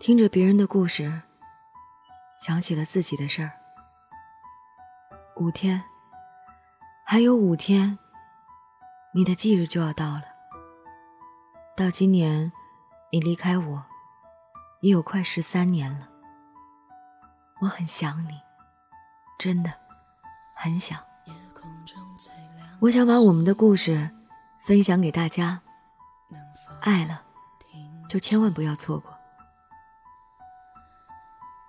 听着别人的故事，想起了自己的事儿。五天，还有五天，你的忌日就要到了。到今年，你离开我，也有快十三年了。我很想你，真的，很想。我想把我们的故事分享给大家。爱了，就千万不要错过。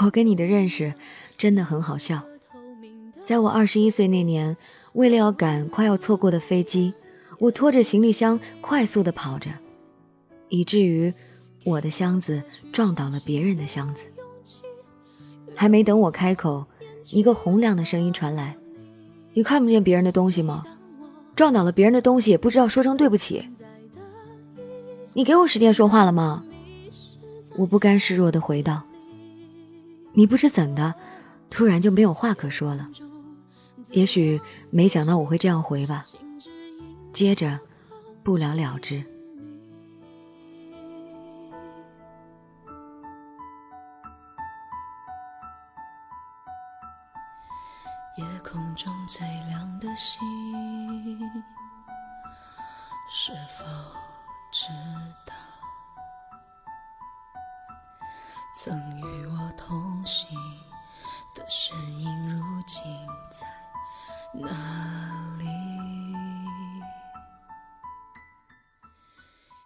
我跟你的认识真的很好笑。在我二十一岁那年，为了要赶快要错过的飞机，我拖着行李箱快速的跑着，以至于我的箱子撞倒了别人的箱子。还没等我开口，一个洪亮的声音传来：“你看不见别人的东西吗？撞倒了别人的东西也不知道说声对不起。你给我时间说话了吗？”我不甘示弱的回道。你不知怎的，突然就没有话可说了。也许没想到我会这样回吧。接着，不了了之。夜空中最亮的星，是否知道？曾与我同行的身影，如今在哪里？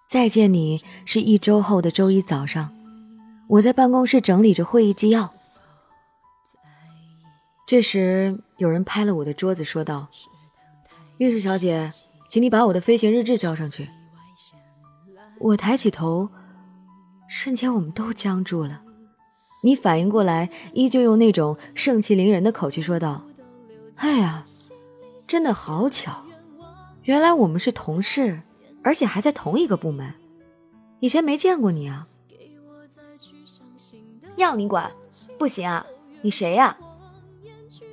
再见你是一周后的周一早上，我在办公室整理着会议纪要。这时，有人拍了我的桌子，说道：“御史小姐，请你把我的飞行日志交上去。”我抬起头。瞬间，我们都僵住了。你反应过来，依旧用那种盛气凌人的口气说道：“哎呀，真的好巧，原来我们是同事，而且还在同一个部门。以前没见过你啊。”要你管？不行啊！你谁呀？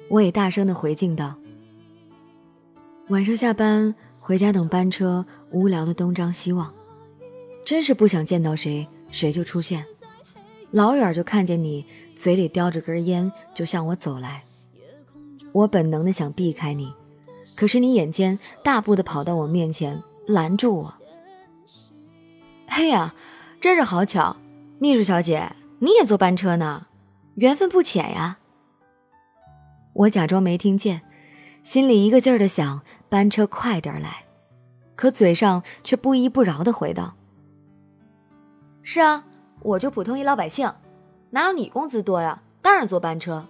我也大声的回敬道。晚上下班回家等班车，无聊的东张西望，真是不想见到谁。谁就出现，老远就看见你嘴里叼着根烟，就向我走来。我本能的想避开你，可是你眼尖，大步的跑到我面前，拦住我。嘿呀，真是好巧，秘书小姐，你也坐班车呢，缘分不浅呀。我假装没听见，心里一个劲儿的想班车快点来，可嘴上却不依不饶的回道。是啊，我就普通一老百姓，哪有你工资多呀？当然坐班车。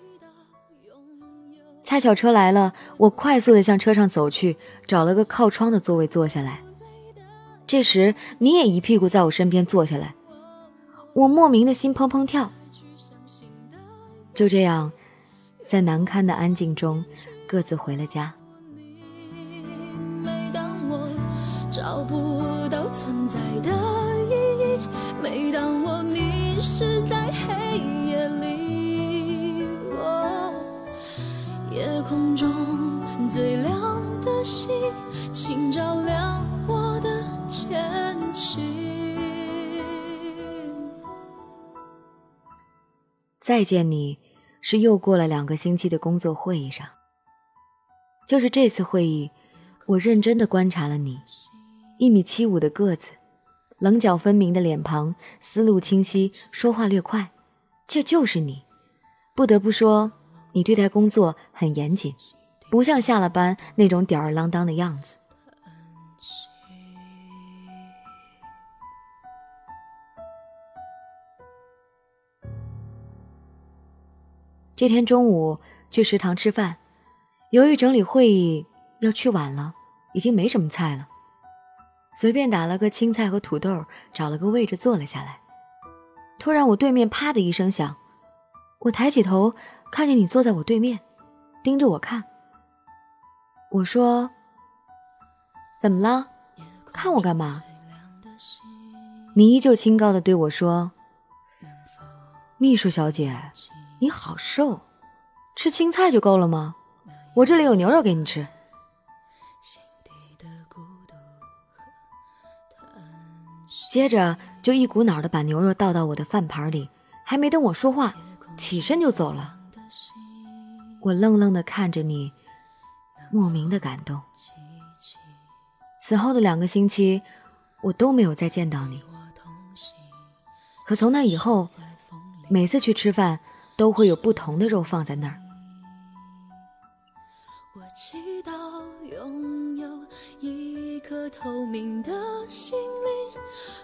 恰巧车来了，我快速的向车上走去，找了个靠窗的座位坐下来。这时你也一屁股在我身边坐下来，我莫名的心砰砰跳。就这样，在难堪的安静中，各自回了家。每当我找不到存在的意义每当迷失在黑夜里，夜空中最亮的星，请照亮我的前行。再见你，是又过了两个星期的工作会议上。就是这次会议，我认真的观察了你，一米七五的个子。棱角分明的脸庞，思路清晰，说话略快，这就是你。不得不说，你对待工作很严谨，不像下了班那种吊儿郎当的样子。这天中午去食堂吃饭，由于整理会议要去晚了，已经没什么菜了。随便打了个青菜和土豆，找了个位置坐了下来。突然，我对面啪的一声响，我抬起头，看见你坐在我对面，盯着我看。我说：“怎么了？看我干嘛？”你依旧清高的对我说：“秘书小姐，你好瘦，吃青菜就够了吗？我这里有牛肉给你吃。”接着就一股脑的把牛肉倒到我的饭盘里，还没等我说话，起身就走了。我愣愣的看着你，莫名的感动。此后的两个星期，我都没有再见到你。可从那以后，每次去吃饭，都会有不同的肉放在那儿。我祈祷拥有一颗透明的心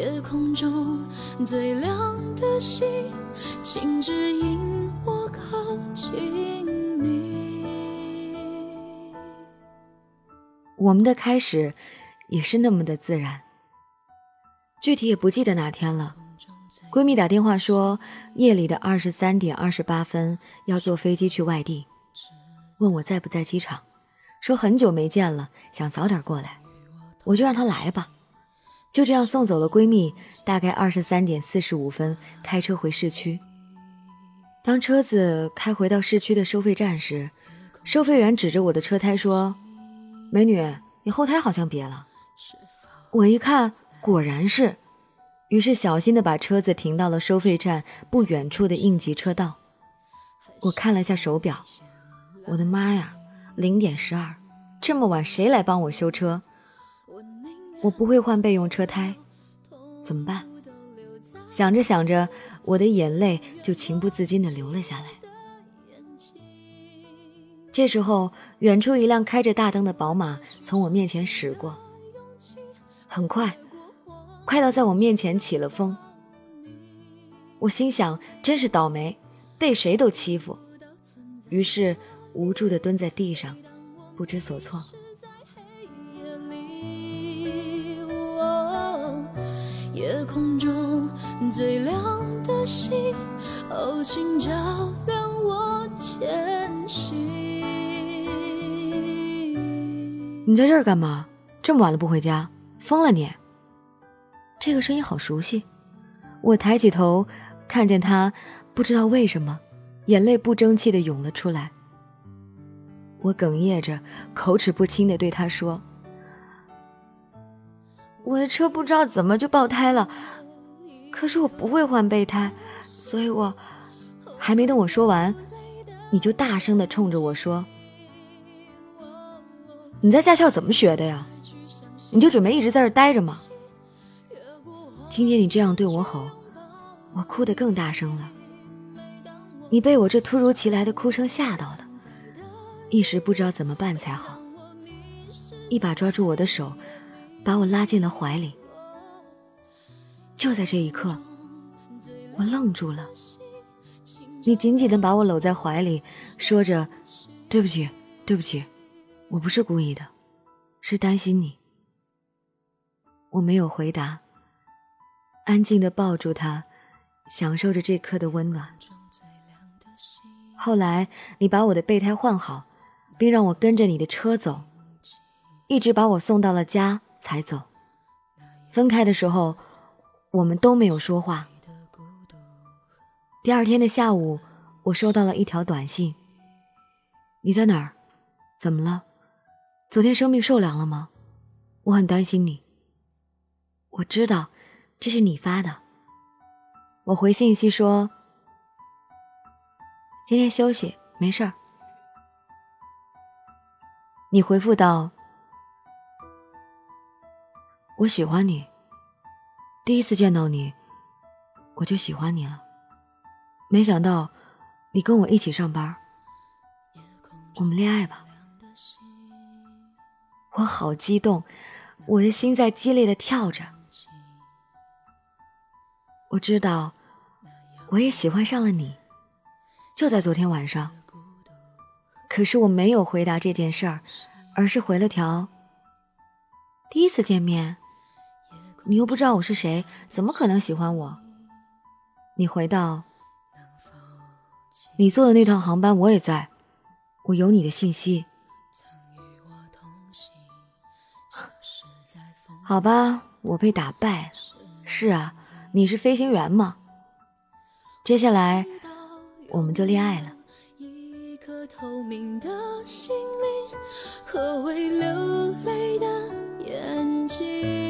夜空中最亮。的星，请指引我靠近你。我们的开始也是那么的自然，具体也不记得哪天了。闺蜜打电话说，夜里的二十三点二十八分要坐飞机去外地，问我在不在机场，说很久没见了，想早点过来，我就让她来吧。就这样送走了闺蜜，大概二十三点四十五分开车回市区。当车子开回到市区的收费站时，收费员指着我的车胎说：“美女，你后胎好像瘪了。”我一看，果然是，于是小心的把车子停到了收费站不远处的应急车道。我看了下手表，我的妈呀，零点十二，这么晚谁来帮我修车？我不会换备用车胎，怎么办？想着想着，我的眼泪就情不自禁地流了下来。这时候，远处一辆开着大灯的宝马从我面前驶过，很快，快到在我面前起了风。我心想，真是倒霉，被谁都欺负。于是，无助地蹲在地上，不知所措。夜空中最亮的星，哦，请照亮我前行。你在这儿干嘛？这么晚了不回家？疯了你！这个声音好熟悉。我抬起头，看见他，不知道为什么，眼泪不争气的涌了出来。我哽咽着，口齿不清的对他说。我的车不知道怎么就爆胎了，可是我不会换备胎，所以我还没等我说完，你就大声的冲着我说：“你在驾校怎么学的呀？你就准备一直在这待着吗？”听见你这样对我吼，我哭得更大声了。你被我这突如其来的哭声吓到了，一时不知道怎么办才好，一把抓住我的手。把我拉进了怀里。就在这一刻，我愣住了。你紧紧的把我搂在怀里，说着：“对不起，对不起，我不是故意的，是担心你。”我没有回答，安静的抱住他，享受着这刻的温暖。后来，你把我的备胎换好，并让我跟着你的车走，一直把我送到了家。才走。分开的时候，我们都没有说话。第二天的下午，我收到了一条短信：“你在哪儿？怎么了？昨天生病受凉了吗？我很担心你。”我知道这是你发的。我回信息说：“今天休息，没事儿。”你回复道。我喜欢你，第一次见到你，我就喜欢你了。没想到你跟我一起上班，我们恋爱吧。我好激动，我的心在激烈的跳着。我知道，我也喜欢上了你，就在昨天晚上。可是我没有回答这件事儿，而是回了条：第一次见面，你又不知道我是谁，怎么可能喜欢我？你回道：你坐的那趟航班我也在，我有你的信息。好吧，我被打败了。是啊，你是飞行员吗？接下来，我们就恋爱了。一颗透明的心灵和会流泪的眼睛，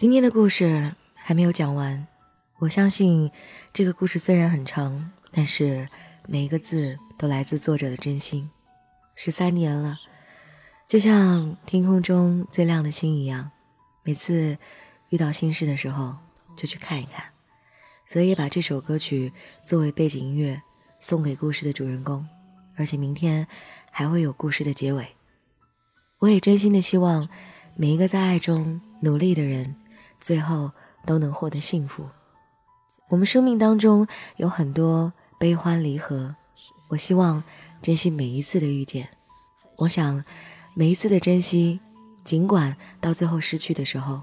今天的故事还没有讲完，我相信这个故事虽然很长，但是每一个字都来自作者的真心。十三年了，就像天空中最亮的星一样，每次遇到心事的时候就去看一看。所以把这首歌曲作为背景音乐送给故事的主人公，而且明天还会有故事的结尾。我也真心的希望每一个在爱中努力的人，最后都能获得幸福。我们生命当中有很多悲欢离合，我希望。珍惜每一次的遇见，我想，每一次的珍惜，尽管到最后失去的时候，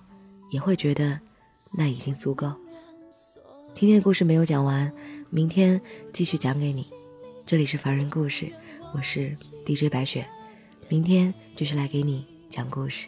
也会觉得那已经足够。今天的故事没有讲完，明天继续讲给你。这里是凡人故事，我是 DJ 白雪，明天继续来给你讲故事。